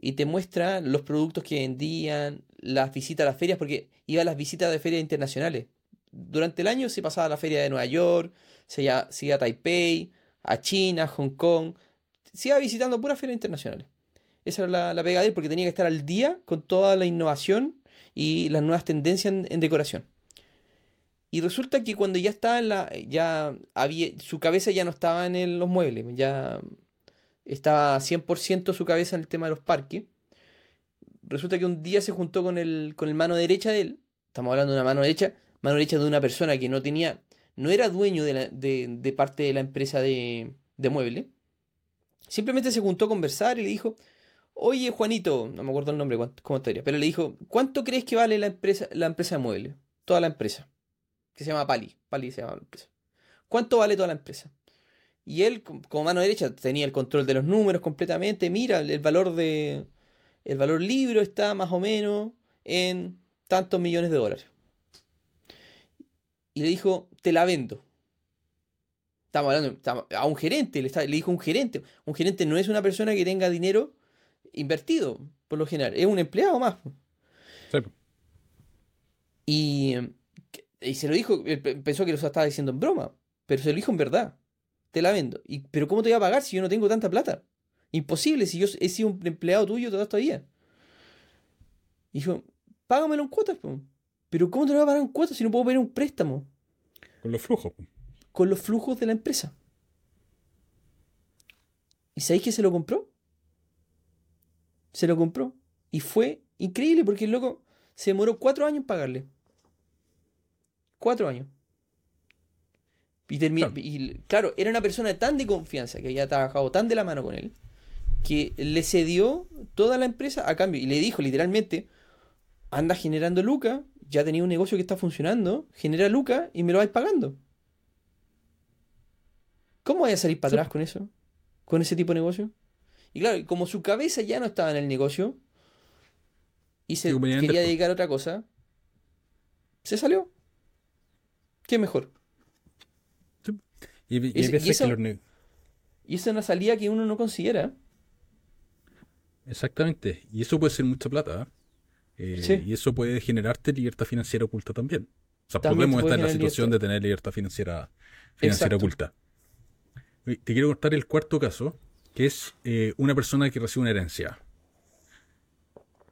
Y te muestra los productos que vendían, las visitas a las ferias, porque iba a las visitas de ferias internacionales. Durante el año se pasaba a la feria de Nueva York, se iba, se iba a Taipei, a China, Hong Kong. Se iba visitando puras ferias internacionales. Esa era la, la pega de él, porque tenía que estar al día con toda la innovación y las nuevas tendencias en, en decoración. Y resulta que cuando ya estaba en la. ya había. su cabeza ya no estaba en el- los muebles, ya estaba 100% su cabeza en el tema de los parques. Resulta que un día se juntó con el, con el mano derecha de él. Estamos hablando de una mano derecha. Mano derecha de una persona que no tenía. no era dueño de, de- parte de la empresa de, de muebles. Simplemente se juntó a conversar y le dijo. Oye, Juanito, no me acuerdo el nombre, cómo estaría, pero le dijo, ¿cuánto crees que vale la empresa, la empresa de muebles? Toda la empresa. Que se llama Pali. Pali se llama la empresa. ¿Cuánto vale toda la empresa? Y él, com- como mano derecha, tenía el control de los números completamente. Mira, el valor de. El valor libro está más o menos en tantos millones de dólares. Y le dijo, te la vendo. Estamos hablando estamos- a un gerente, le, está- le dijo un gerente. Un gerente no es una persona que tenga dinero invertido, por lo general. Es un empleado más. Sí. Y, y se lo dijo, pensó que lo estaba diciendo en broma, pero se lo dijo en verdad. Te la vendo. Y, pero ¿cómo te voy a pagar si yo no tengo tanta plata? Imposible, si yo he sido un empleado tuyo toda esta vida. Y dijo, págamelo en cuotas. po". Pero ¿cómo te lo voy a pagar en cuotas si no puedo pedir un préstamo? Con los flujos. Con los flujos de la empresa. ¿Y sabéis que se lo compró? Se lo compró. Y fue increíble porque el loco se demoró cuatro años en pagarle. Cuatro años. Y, Claro. y, claro, era una persona tan de confianza que había trabajado tan de la mano con él que le cedió toda la empresa a cambio y le dijo literalmente anda generando lucas, ya tenía un negocio que está funcionando, genera lucas y me lo vais pagando. ¿Cómo voy a salir para Sí. atrás con eso? Con ese tipo de negocio. Y claro, como su cabeza ya no estaba en el negocio, y se quería dedicar a otra cosa, se salió. ¿Qué mejor? Y, y eso- que Y es una salida que uno no considera. Exactamente. Y eso puede ser mucha plata. ¿eh? Eh, Sí. Y eso puede generarte libertad financiera oculta también. O sea, También podemos estar en la situación libertad. de tener libertad financiera, financiera Exacto. oculta. Te quiero contar el cuarto caso, que es eh, una persona que recibe una herencia.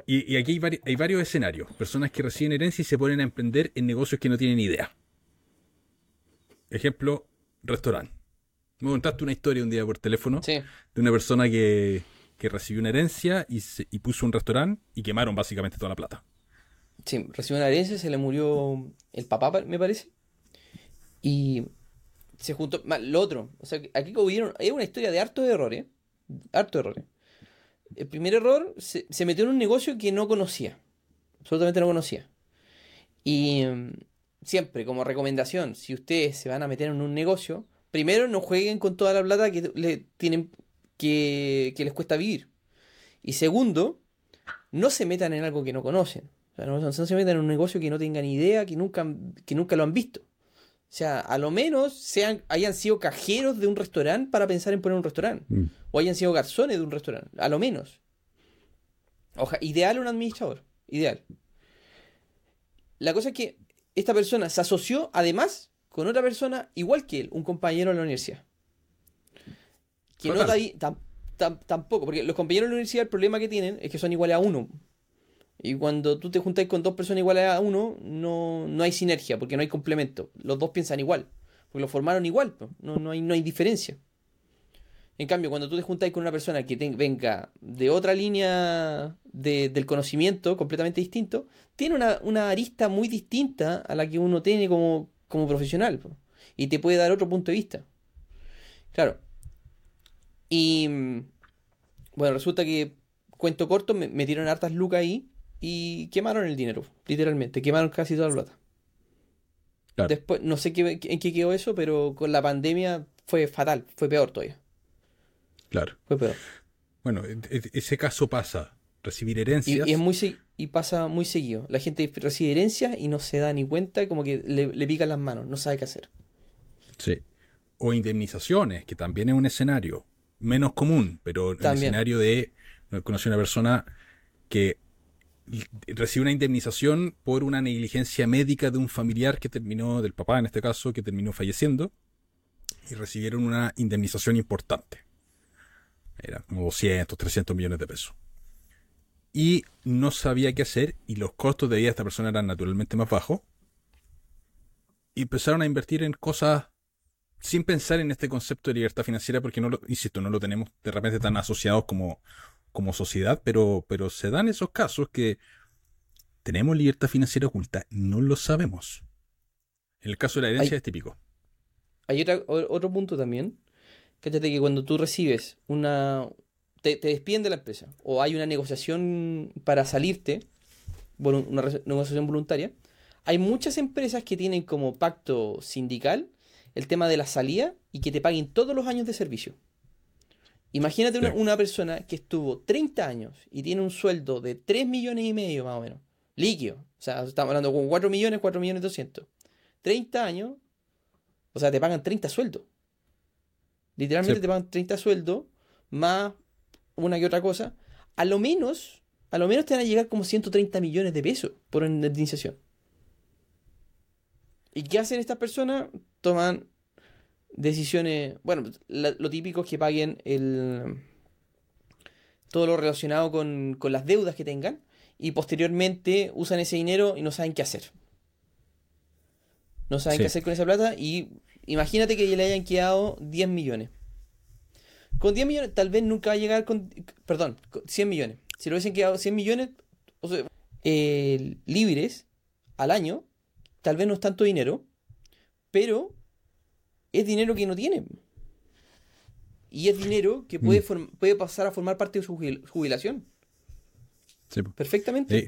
Y, y aquí hay, vari- hay varios escenarios. Personas que reciben herencia y se ponen a emprender en negocios que no tienen idea. Ejemplo, restaurante. Me contaste una historia un día por teléfono Sí. de una persona que, que recibió una herencia y, se- y puso un restaurante y quemaron básicamente toda la plata. Sí, recibió una herencia, se le murió el papá, pa- me parece. Y se juntó. Lo otro, o sea, que aquí hubieron. Es una historia de hartos errores. Hartos errores. El primer error, se, se metió en un negocio que no conocía. Absolutamente no conocía. Y mm, siempre, como recomendación, si ustedes se van a meter en un negocio, primero no jueguen con toda la plata que le tienen que, que les cuesta vivir. Y segundo, no se metan en algo que no conocen. O sea, no, no se metan en un negocio que no tengan idea, que nunca, que nunca lo han visto. O sea, a lo menos sean, hayan sido cajeros de un restaurante para pensar en poner un restaurante. O hayan sido garzones de un restaurante. A lo menos. Oja, ideal un administrador. Ideal. La cosa es que esta persona se asoció además con otra persona igual que él, un compañero de la universidad. Que no da ahí- tam- tam- tampoco, porque los compañeros de la universidad el problema que tienen es que son iguales a uno. Y cuando tú te juntas con dos personas iguales a uno, no, no hay sinergia, porque no hay complemento. Los dos piensan igual, porque lo formaron igual, no, no, hay, no hay diferencia. En cambio, cuando tú te juntas con una persona que te- venga de otra línea de- del conocimiento completamente distinto, tiene una, una arista muy distinta a la que uno tiene como, como profesional. po. Y te puede dar otro punto de vista. Claro. Y bueno, resulta que, cuento corto, me metieron hartas lucas ahí y quemaron el dinero, literalmente. Quemaron casi toda la plata. Claro. Después, no sé qué, en qué quedó eso, pero con la pandemia fue fatal, fue peor todavía. Claro. Fue peor. Bueno, ese caso pasa. Recibir herencias. y es muy y pasa muy seguido. La gente recibe herencias y no se da ni cuenta, como que le, le pican las manos, no sabe qué hacer. Sí. O indemnizaciones, que también es un escenario menos común, pero el escenario de. Conocí una persona que recibe una indemnización por una negligencia médica de un familiar que terminó, del papá en este caso, que terminó falleciendo, y recibieron una indemnización importante. Era como 200, 300 millones de pesos. Y no sabía qué hacer, y los costos de vida de esta persona eran naturalmente más bajos. Y empezaron a invertir en cosas sin pensar en este concepto de libertad financiera, porque no lo, insisto, no lo tenemos de repente tan asociados como, como sociedad, pero, pero se dan esos casos que tenemos libertad financiera oculta, no lo sabemos. En el caso de la herencia Hay- es típico. Hay otra- otro punto también. Cállate que cuando tú recibes una. Te, te despiden de la empresa o hay una negociación para salirte, una negociación voluntaria, hay muchas empresas que tienen como pacto sindical el tema de la salida y que te paguen todos los años de servicio. Imagínate una, una persona que estuvo 30 años y tiene un sueldo de 3 millones y medio más o menos, líquido. O sea, estamos hablando con 4 millones, 4 millones 200. 30 años, o sea, te pagan 30 sueldos. Literalmente Sí. te pagan 30 sueldos más una que otra cosa. A lo menos, a lo menos te van a llegar como 130 millones de pesos por indemnización. ¿Y qué hacen estas personas? Toman decisiones, bueno, la- lo típico es que paguen el todo lo relacionado con, con las deudas que tengan y posteriormente usan ese dinero y no saben qué hacer. No saben Sí. qué hacer con esa plata y imagínate que le hayan quedado 10 millones. Con 10 millones tal vez nunca va a llegar con... Perdón, con 100 millones. Si le hubiesen quedado 100 millones o sea, eh, libres al año, tal vez no es tanto dinero, pero es dinero que no tienen. Y es dinero que puede, Mm. puede pasar a formar parte de su jubil- jubilación. Sí. Perfectamente.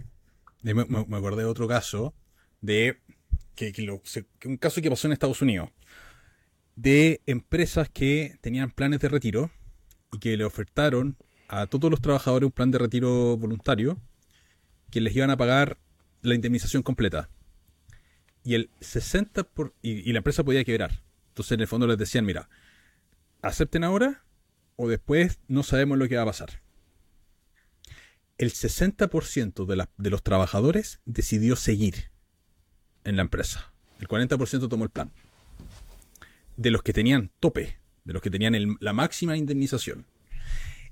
Sí. Me, acordé de otro caso de que, que lo- que un caso que pasó en Estados Unidos de empresas que tenían planes de retiro y que le ofertaron a todos los trabajadores un plan de retiro voluntario que les iban a pagar la indemnización completa. Y el 60% por, y, y la empresa podía quebrar. Entonces en el fondo les decían, mira, acepten ahora o después no sabemos lo que va a pasar. El 60% de, la- de los trabajadores decidió seguir en la empresa. El 40% tomó el plan. De los que tenían tope, de los que tenían el- la máxima indemnización.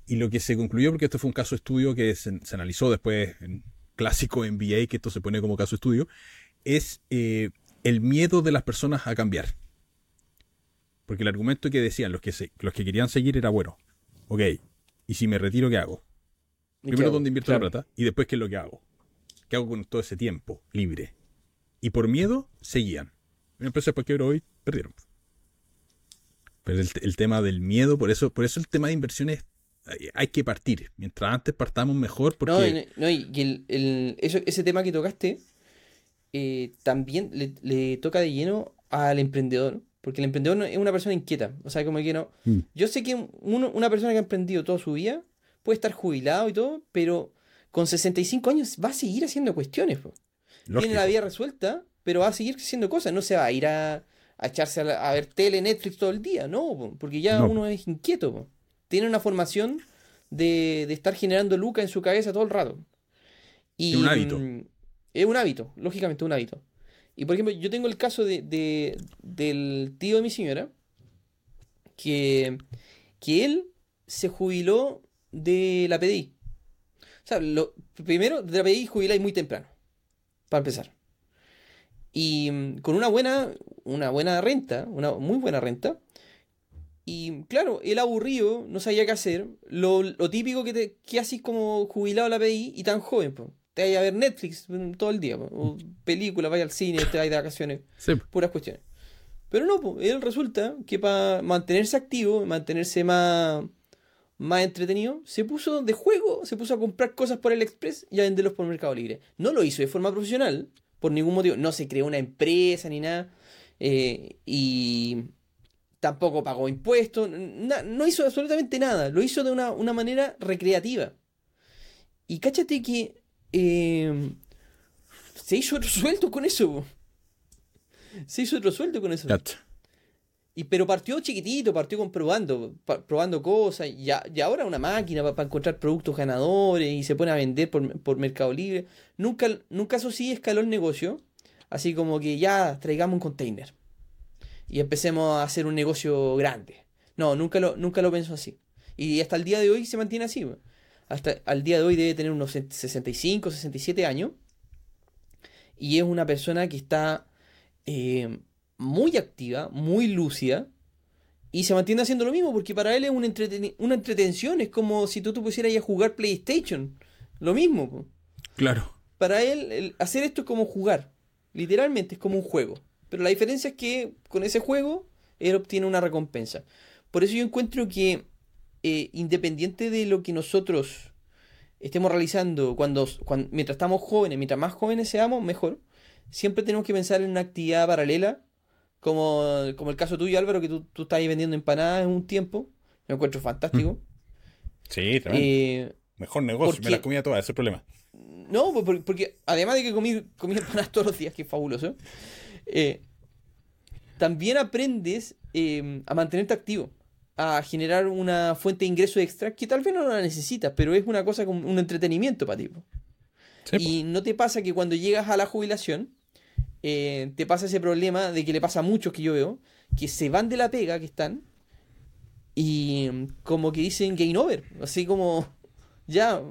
Y lo que se concluyó, porque esto fue un caso de estudio que se, se analizó después en clásico MBA, que esto se pone como caso de estudio, es eh, el miedo de las personas a cambiar. Porque el argumento que decían los que, se- los que querían seguir era, bueno, ok, ¿y si me retiro qué hago? ¿Y qué Primero? ¿dónde invierto Claro. la plata? Y después, ¿qué es lo que hago? ¿Qué hago con todo ese tiempo libre? Y por miedo, seguían. Una empresa después quebró hoy, perdieron. Pero el, el tema del miedo, por eso, por eso el tema de inversiones hay- hay que partir. Mientras antes partamos mejor, porque No, y- no, y el, el- eso- ese tema que tocaste eh, también le, le toca de lleno al emprendedor, porque el emprendedor no- es una persona inquieta, o sea, como que no... Mm. Yo sé que uno- una persona que ha emprendido toda su vida puede estar jubilado y todo, pero con 65 años va a seguir haciendo cuestiones. Tiene la vida resuelta, pero va a seguir haciendo cosas, no se va a ir a, a echarse a, la- a ver tele, Netflix todo el día, no, po, porque ya No. uno es inquieto. po. Tiene una formación de, de estar generando lucas en su cabeza todo el rato. Y, Es un hábito. mm, Es un hábito, lógicamente un hábito. Y por ejemplo, yo tengo el caso de, de- del tío de mi señora, que, que él se jubiló de la PDI. O sea, lo, primero, de la PDI jubiláis muy temprano, para empezar. Y mm, con una buena, una buena renta, una muy buena renta. Y claro, él aburrido, no sabía qué hacer. Lo, lo típico que, te, que haces como jubilado la PDI y tan joven, pues. Te vas a ver Netflix mm, todo el día, po, o películas, vaya al cine, te vas de vacaciones Sí, puras cuestiones. Pero no, él resulta que para mantenerse activo, mantenerse más, más entretenido, se puso de juego, se puso a comprar cosas por el Express y a venderlos por Mercado Libre. No lo hizo de forma profesional, por ningún motivo. No se creó una empresa ni nada. eh, y tampoco pagó impuestos. no hizo absolutamente nada. Lo hizo de una, una manera recreativa. Y cáchate que eh, se hizo otro sueldo con eso. Se hizo otro sueldo con eso. cacha. Y, pero partió chiquitito, partió con probando, probando cosas. Y, ahora una máquina para encontrar productos ganadores y se pone a vender por, por Mercado Libre. Nunca, nunca eso sí escaló el negocio. Así como que ya traigamos un container. Y empecemos a hacer un negocio grande. No, nunca lo, nunca lo pensó así. Y hasta el día de hoy se mantiene así. Hasta al día de hoy debe tener unos 65, 67 años. Y es una persona que está eh, muy activa, muy lúcida. Y se mantiene haciendo lo mismo porque para él es un entreten- una entretención. Es como si tú te pusieras ahí a jugar PlayStation. Lo mismo. po. Claro. Para él, el hacer esto es como jugar. Literalmente es como un juego. Pero la diferencia es que con ese juego él obtiene una recompensa. Por eso yo encuentro que eh, independiente de lo que nosotros estemos realizando cuando, cuan- mientras estamos jóvenes, mientras más jóvenes seamos, mejor. Siempre tenemos que pensar en una actividad paralela, como, como el caso tuyo, Álvaro, que tú, tú estás ahí vendiendo empanadas en un tiempo. Lo encuentro fantástico. Sí, tremendo. Eh, Mejor negocio, porque- me la comía toda, ese es el problema. No, pues, por- porque además de que comí, comí empanadas todos los días, que es fabuloso, eh, también aprendes eh, a mantenerte activo, a generar una fuente de ingreso extra que tal vez no la necesitas, pero es una cosa como un entretenimiento para ti. Sí. Y no te pasa que cuando llegas a la jubilación, eh, te pasa ese problema de que le pasa a muchos que yo veo, que se van de la pega que están y mm, como que dicen game over, así como ya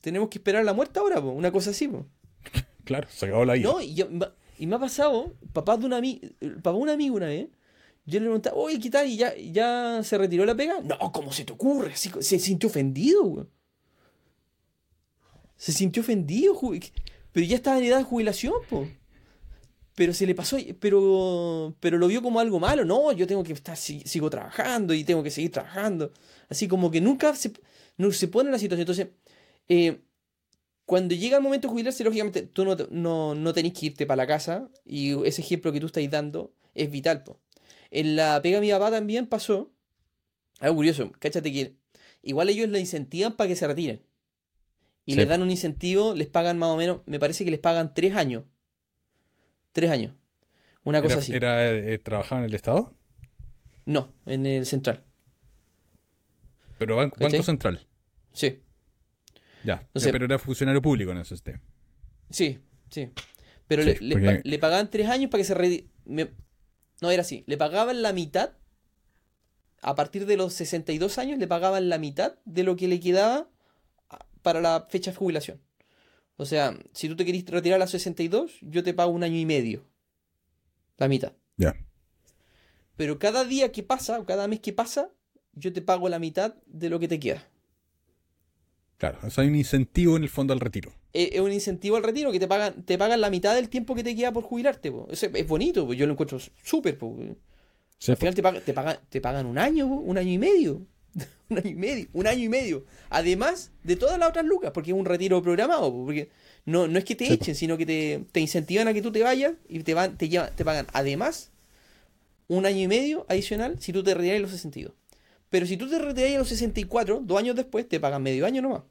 tenemos que esperar la muerte ahora, po, una cosa así. po. Claro, se acabó la vida. No, y, yo- y me ha pasado, papá de un amigo, papá de un amigo una vez, yo le preguntaba, oye, ¿qué tal? ¿Y ya, ya se retiró la pega? No, ¿cómo se te ocurre? Así, se sintió ofendido, güey. Se sintió ofendido, pero ya estaba en edad de jubilación, po. Pero se le pasó, pero, pero lo vio como algo malo. No, yo tengo que estar, si- sigo trabajando y tengo que seguir trabajando. Así como que nunca se, no se pone en la situación. Entonces, eh, cuando llega el momento de jubilarse, lógicamente tú no, no, no tenés que irte para la casa y ese ejemplo que tú estás dando es vital. po. En la pega mi papá también pasó algo curioso. Cáchate que igual ellos le incentivan para que se retiren. y Sí. les dan un incentivo, les pagan más o menos, me parece que les pagan tres años. Tres años. Una cosa ¿Era, así. era, eh, trabajaba en el Estado? No, en el central. Pero. Banco Central. Sí, Ya. Pero era funcionario público en ese sistema. sí, sí. Pero Sí, le, porque- pagaban tres años para que se... redi- me- No, era así. Le pagaban la mitad. A partir de los 62 años le pagaban la mitad de lo que le quedaba para la fecha de jubilación. O sea, si tú te querís retirar a los 62, yo te pago un año y medio. La mitad. Ya. Pero cada día que pasa, o cada mes que pasa, yo te pago la mitad de lo que te queda. Claro. O sea, hay un incentivo en el fondo al retiro. Es es un incentivo al retiro que te pagan, te pagan la mitad del tiempo que te queda por jubilarte. po. Eso es bonito, po. yo lo encuentro súper. Sí, Al final te, pagan, te, pagan, te pagan un año, un año y medio. un año y medio, un año y medio. Además de todas las otras lucas, porque es un retiro programado. po, Porque no, no es que te Sí, echen, sino que te, te incentivan a que tú te vayas y te, van, te, llevan, te pagan además un año y medio adicional si tú te retiras a los 62. Pero si tú te retiras a los 64, dos años después, te pagan medio año nomás.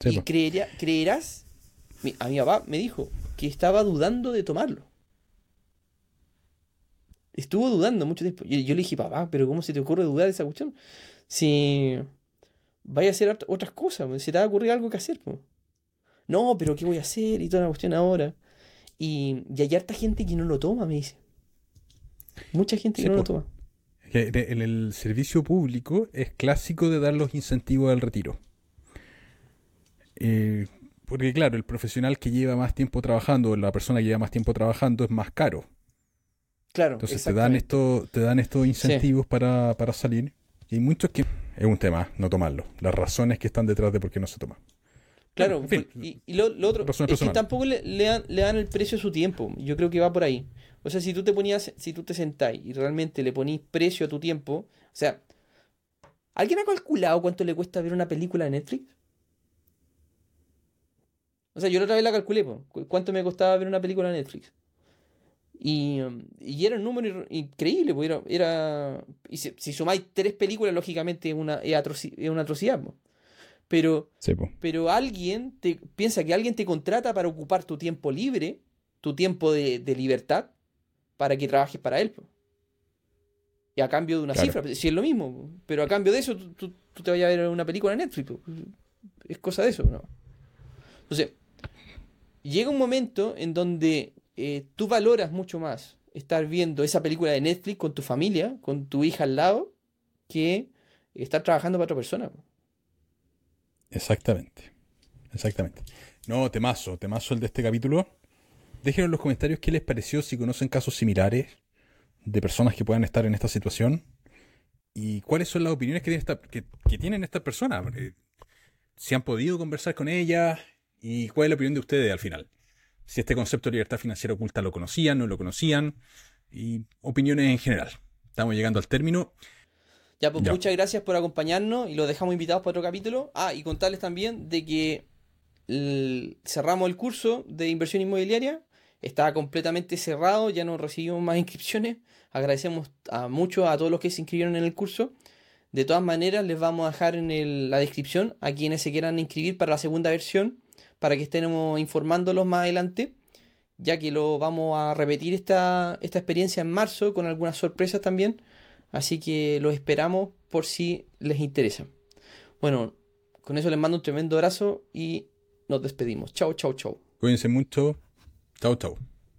Sí, y creería- creerás, a mi papá me dijo que estaba dudando de tomarlo. Estuvo dudando mucho tiempo. Yo, yo le dije, papá, pero ¿cómo se te ocurre dudar de esa cuestión? Si vaya a hacer ot- otras cosas, se te va a ocurrir algo que hacer. po". No, pero ¿qué voy a hacer? Y toda la cuestión ahora. Y, y hay harta gente que no lo toma, me dice. Mucha gente Sí, que no lo po. toma. En el servicio público es clásico de dar los incentivos al retiro. Eh, porque claro, el profesional que lleva más tiempo trabajando, la persona que lleva más tiempo trabajando es más caro. Claro, Entonces te dan, esto, te dan estos incentivos para, para salir. Y hay muchos que es un tema no tomarlo. Las razones que están detrás de por qué no se toma. Claro, en fin. y, y lo, lo otro es que tampoco le, le dan, le dan el precio a su tiempo. Yo creo que va por ahí. O sea, si tú te ponías, si tú te sentás y realmente le ponís precio a tu tiempo, o sea, ¿alguien ha calculado cuánto le cuesta ver una película de Netflix? O sea, yo la otra vez la calculé, cuánto me costaba ver una película de Netflix. Y, um, y era un número increíble, pues era, era- y si, si sumáis tres películas, lógicamente es una, es atroci- es una atrocidad, po. Pero Sí, po. pero alguien te piensa que alguien te contrata para ocupar tu tiempo libre, tu tiempo de, de libertad, para que trabajes para él. po. Y a cambio de una Claro. cifra, si es lo mismo, pero a cambio de eso tú, tú- tú te vayas a ver una película en Netflix. Es cosa de eso, ¿no? Entonces, llega un momento en donde eh, tú valoras mucho más estar viendo esa película de Netflix con tu familia, con tu hija al lado, que estar trabajando para otra persona. Exactamente. Exactamente. No, temazo, temazo el de este capítulo. Déjenos en los comentarios qué les pareció, si conocen casos similares de personas que puedan estar en esta situación y cuáles son las opiniones que, que tienen estas personas. Eh, Si han podido conversar con ellas y cuál es la opinión de ustedes al final. Si este concepto de libertad financiera oculta lo conocían, no lo conocían y opiniones en general. Estamos llegando al término. Ya, pues Ya. muchas gracias por acompañarnos y los dejamos invitados para otro capítulo. Ah, y contarles también de que el- cerramos el curso de inversión inmobiliaria. Está completamente cerrado, ya no recibimos más inscripciones. Agradecemos a mucho a todos los que se inscribieron en el curso. De todas maneras, les vamos a dejar en el- la descripción a quienes se quieran inscribir para la segunda versión, para que estemos informándolos más adelante, ya que lo vamos a repetir esta, esta experiencia en marzo con algunas sorpresas también. Así que los esperamos por si les interesa. Bueno, con eso les mando un tremendo abrazo y nos despedimos. Chao, chao, chao. Cuídense mucho. Chau, chau.